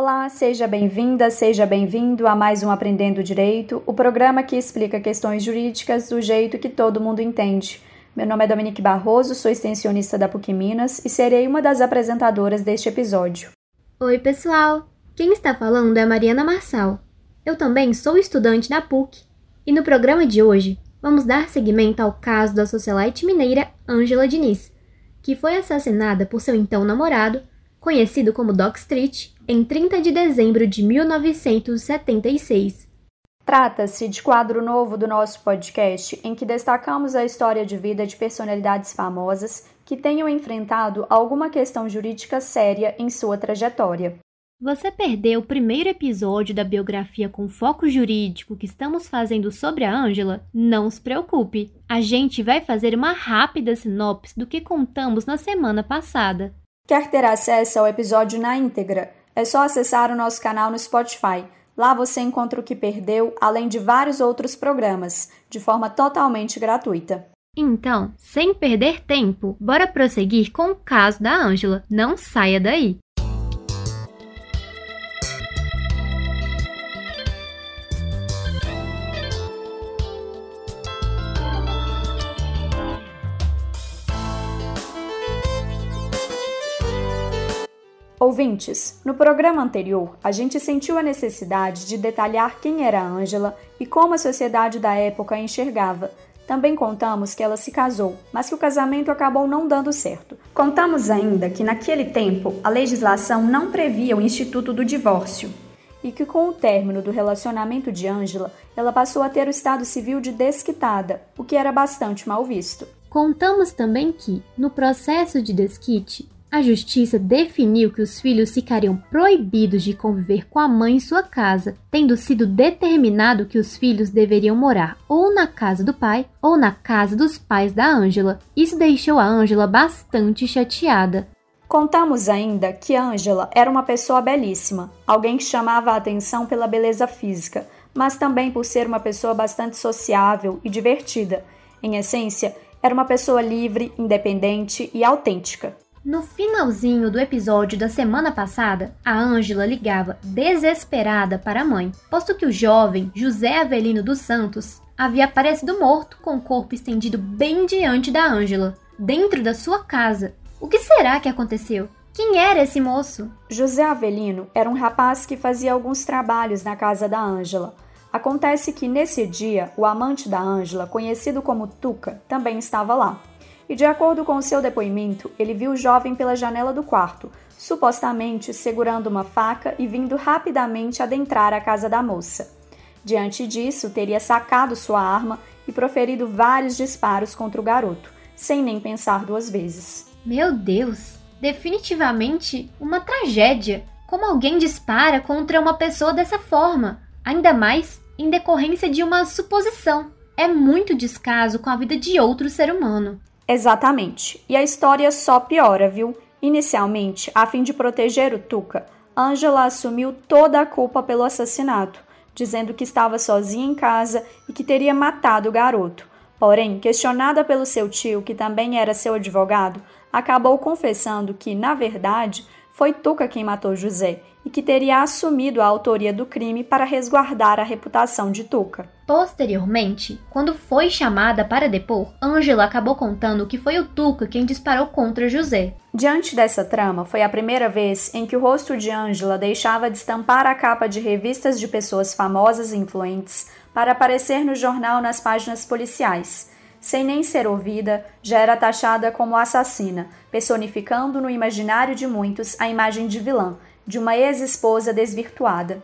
Olá, seja bem-vinda, seja bem-vindo a mais um Aprendendo Direito, o programa que explica questões jurídicas do jeito que todo mundo entende. Meu nome é Dominique Barroso, sou extensionista da PUC Minas e serei uma das apresentadoras deste episódio. Oi, pessoal! Quem está falando é Mariana Marçal. Eu também sou estudante da PUC e no programa de hoje vamos dar seguimento ao caso da socialite mineira Ângela Diniz, que foi assassinada por seu então namorado, conhecido como Doc Street, em 30 de dezembro de 1976. Trata-se de quadro novo do nosso podcast em que destacamos a história de vida de personalidades famosas que tenham enfrentado alguma questão jurídica séria em sua trajetória. Você perdeu o primeiro episódio da biografia com foco jurídico que estamos fazendo sobre a Ângela? Não se preocupe, a gente vai fazer uma rápida sinopse do que contamos na semana passada. Quer ter acesso ao episódio na íntegra? É só acessar o nosso canal no Spotify Lá você encontra o que perdeu, além de vários outros programas, de forma totalmente gratuita. Então, sem perder tempo, bora prosseguir com o caso da Ângela. Não saia daí! Ouvintes, no programa anterior, a gente sentiu a necessidade de detalhar quem era Ângela e como a sociedade da época a enxergava. Também contamos que ela se casou, mas que o casamento acabou não dando certo. Contamos ainda que naquele tempo a legislação não previa o instituto do divórcio e que com o término do relacionamento de Ângela, ela passou a ter o estado civil de desquitada, o que era bastante mal visto. Contamos também que, no processo de desquite, a justiça definiu que os filhos ficariam proibidos de conviver com a mãe em sua casa, tendo sido determinado que os filhos deveriam morar ou na casa do pai ou na casa dos pais da Ângela. Isso deixou a Ângela bastante chateada. Contamos ainda que Ângela era uma pessoa belíssima, alguém que chamava a atenção pela beleza física, mas também por ser uma pessoa bastante sociável e divertida. Em essência, era uma pessoa livre, independente e autêntica. No finalzinho do episódio da semana passada, a Ângela ligava desesperada para a mãe, posto que o jovem José Avelino dos Santos havia aparecido morto com o corpo estendido bem diante da Ângela, dentro da sua casa. O que será que aconteceu? Quem era esse moço? José Avelino era um rapaz que fazia alguns trabalhos na casa da Ângela. Acontece que nesse dia, o amante da Ângela, conhecido como Tuca, também estava lá e, de acordo com seu depoimento, ele viu o jovem pela janela do quarto, supostamente segurando uma faca e vindo rapidamente adentrar a casa da moça. Diante disso, teria sacado sua arma e proferido vários disparos contra o garoto, sem nem pensar duas vezes. Meu Deus! Definitivamente uma tragédia! Como alguém dispara contra uma pessoa dessa forma? Ainda mais em decorrência de uma suposição. É muito descaso com a vida de outro ser humano. Exatamente. E a história só piora, viu? Inicialmente, a fim de proteger o Tuca, Angela assumiu toda a culpa pelo assassinato, dizendo que estava sozinha em casa e que teria matado o garoto. Porém, questionada pelo seu tio, que também era seu advogado, acabou confessando que, na verdade, foi Tuca quem matou José e que teria assumido a autoria do crime para resguardar a reputação de Tuca. Posteriormente, quando foi chamada para depor, Angela acabou contando que foi o Tuca quem disparou contra José. Diante dessa trama, foi a primeira vez em que o rosto de Angela deixava de estampar a capa de revistas de pessoas famosas e influentes para aparecer no jornal nas páginas policiais. Sem nem ser ouvida, já era taxada como assassina, personificando no imaginário de muitos a imagem de vilã, de uma ex-esposa desvirtuada.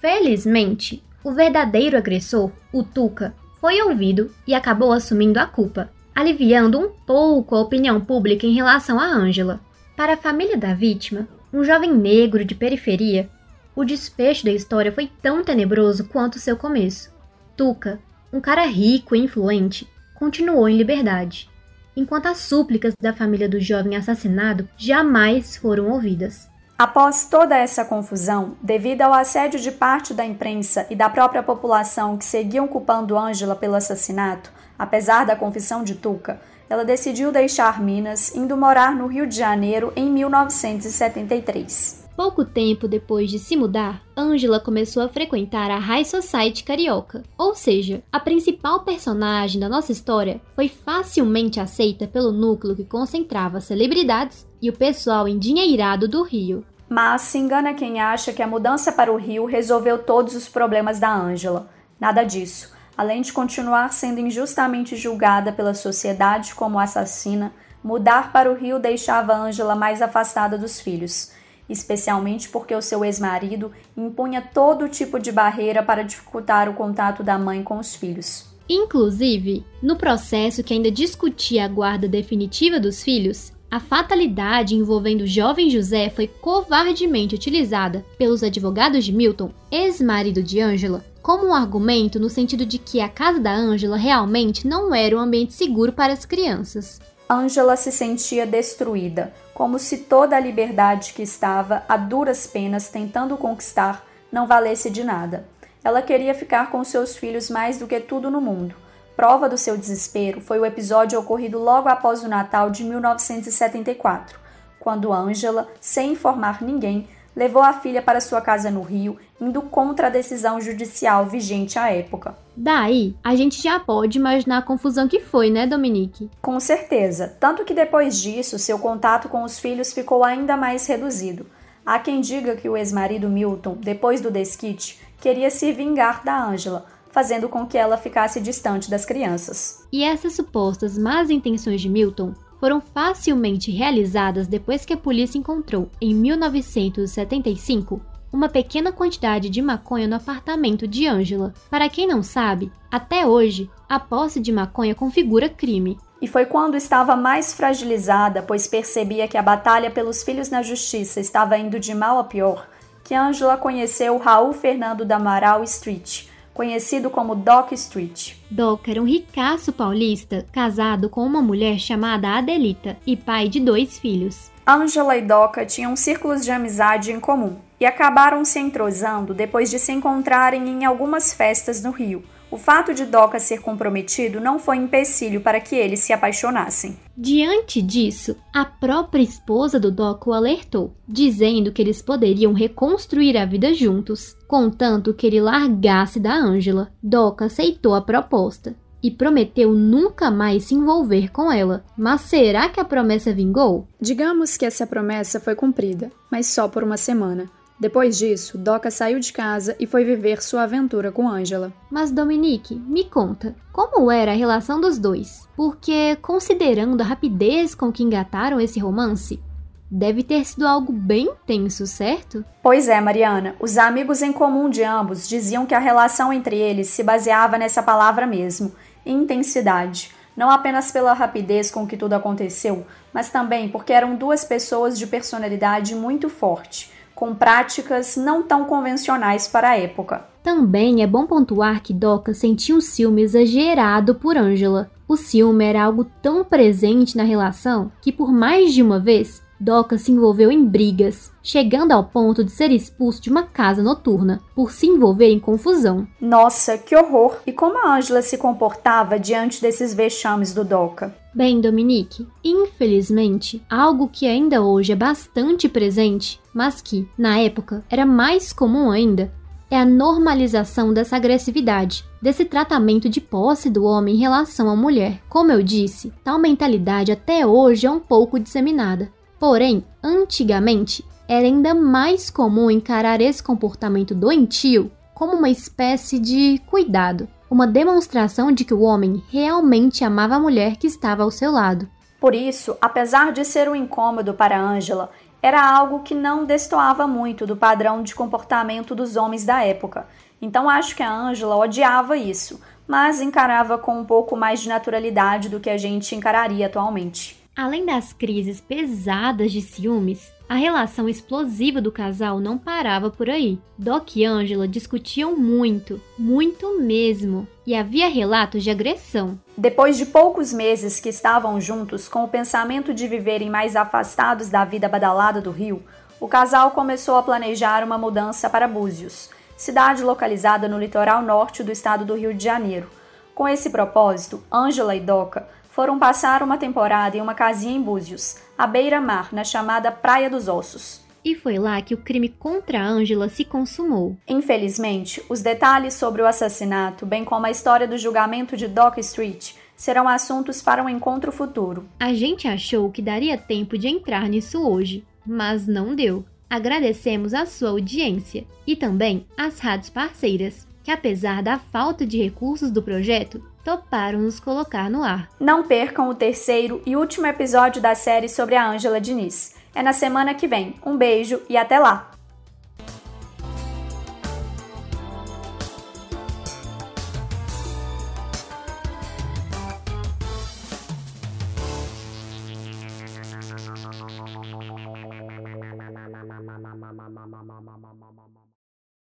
Felizmente, o verdadeiro agressor, o Tuca, foi ouvido e acabou assumindo a culpa, aliviando um pouco a opinião pública em relação a Ângela. Para a família da vítima, um jovem negro de periferia, o desfecho da história foi tão tenebroso quanto seu começo. Tuca, um cara rico e influente, continuou em liberdade, enquanto as súplicas da família do jovem assassinado jamais foram ouvidas. Após toda essa confusão, devido ao assédio de parte da imprensa e da própria população que seguiam culpando Ângela pelo assassinato, apesar da confissão de Tuca, ela decidiu deixar Minas, indo morar no Rio de Janeiro em 1973. Pouco tempo depois de se mudar, Angela começou a frequentar a High Society carioca, ou seja, a principal personagem da nossa história foi facilmente aceita pelo núcleo que concentrava celebridades e o pessoal endinheirado do Rio. Mas se engana quem acha que a mudança para o Rio resolveu todos os problemas da Angela. Nada disso. Além de continuar sendo injustamente julgada pela sociedade como assassina, mudar para o Rio deixava Angela mais afastada dos filhos especialmente porque o seu ex-marido impunha todo tipo de barreira para dificultar o contato da mãe com os filhos. Inclusive, no processo que ainda discutia a guarda definitiva dos filhos, a fatalidade envolvendo o jovem José foi covardemente utilizada pelos advogados de Milton, ex-marido de Angela, como um argumento no sentido de que a casa da Angela realmente não era um ambiente seguro para as crianças. Angela se sentia destruída, como se toda a liberdade que estava a duras penas tentando conquistar não valesse de nada. Ela queria ficar com seus filhos mais do que tudo no mundo. Prova do seu desespero foi o episódio ocorrido logo após o Natal de 1974, quando Angela, sem informar ninguém, levou a filha para sua casa no Rio, indo contra a decisão judicial vigente à época. Daí, a gente já pode imaginar a confusão que foi, né, Dominique? Com certeza, tanto que depois disso, seu contato com os filhos ficou ainda mais reduzido. Há quem diga que o ex-marido Milton, depois do desquite, queria se vingar da Angela, fazendo com que ela ficasse distante das crianças. E essas supostas más intenções de Milton foram facilmente realizadas depois que a polícia encontrou, em 1975, uma pequena quantidade de maconha no apartamento de Angela. Para quem não sabe, até hoje, a posse de maconha configura crime. E foi quando estava mais fragilizada, pois percebia que a batalha pelos filhos na justiça estava indo de mal a pior, que Angela conheceu Raul Fernando da Amaral Street, conhecido como Doc Street. Doc era um ricaço paulista, casado com uma mulher chamada Adelita e pai de dois filhos. Angela e Doca tinham círculos de amizade em comum e acabaram se entrosando depois de se encontrarem em algumas festas no Rio o fato de Doca ser comprometido não foi empecilho para que eles se apaixonassem. Diante disso, a própria esposa do Doca o alertou, dizendo que eles poderiam reconstruir a vida juntos, contanto que ele largasse da Ângela. Doca aceitou a proposta e prometeu nunca mais se envolver com ela. Mas será que a promessa vingou? Digamos que essa promessa foi cumprida, mas só por uma semana. Depois disso, Doca saiu de casa e foi viver sua aventura com Angela. Mas Dominique, me conta, como era a relação dos dois? Porque, considerando a rapidez com que engataram esse romance, deve ter sido algo bem tenso, certo? Pois é, Mariana. Os amigos em comum de ambos diziam que a relação entre eles se baseava nessa palavra mesmo, intensidade. Não apenas pela rapidez com que tudo aconteceu, mas também porque eram duas pessoas de personalidade muito forte com práticas não tão convencionais para a época. Também é bom pontuar que Doca sentia um ciúme exagerado por Angela. O ciúme era algo tão presente na relação que, por mais de uma vez, Doca se envolveu em brigas, chegando ao ponto de ser expulso de uma casa noturna por se envolver em confusão. Nossa, que horror! E como a Angela se comportava diante desses vexames do Doca? Bem, Dominique, infelizmente, algo que ainda hoje é bastante presente, mas que, na época, era mais comum ainda, é a normalização dessa agressividade, desse tratamento de posse do homem em relação à mulher. Como eu disse, tal mentalidade até hoje é um pouco disseminada. Porém, antigamente, era ainda mais comum encarar esse comportamento doentio como uma espécie de cuidado, uma demonstração de que o homem realmente amava a mulher que estava ao seu lado. Por isso, apesar de ser um incômodo para Angela, era algo que não destoava muito do padrão de comportamento dos homens da época. Então acho que a Angela odiava isso, mas encarava com um pouco mais de naturalidade do que a gente encararia atualmente. Além das crises pesadas de ciúmes, a relação explosiva do casal não parava por aí. Doc e Angela discutiam muito, muito mesmo, e havia relatos de agressão. Depois de poucos meses que estavam juntos, com o pensamento de viverem mais afastados da vida badalada do Rio, o casal começou a planejar uma mudança para Búzios, cidade localizada no litoral norte do estado do Rio de Janeiro. Com esse propósito, Angela e Doca foram passar uma temporada em uma casinha em Búzios, à beira-mar, na chamada Praia dos Ossos. e foi lá que o crime contra Angela se consumou. Infelizmente, os detalhes sobre o assassinato, bem como a história do julgamento de Dock Street, serão assuntos para um encontro futuro. A gente achou que daria tempo de entrar nisso hoje, mas não deu. Agradecemos a sua audiência e também às rádios parceiras, que apesar da falta de recursos do projeto, toparam nos colocar no ar. Não percam o terceiro e último episódio da série sobre a Ângela Diniz. É na semana que vem. Um beijo e até lá!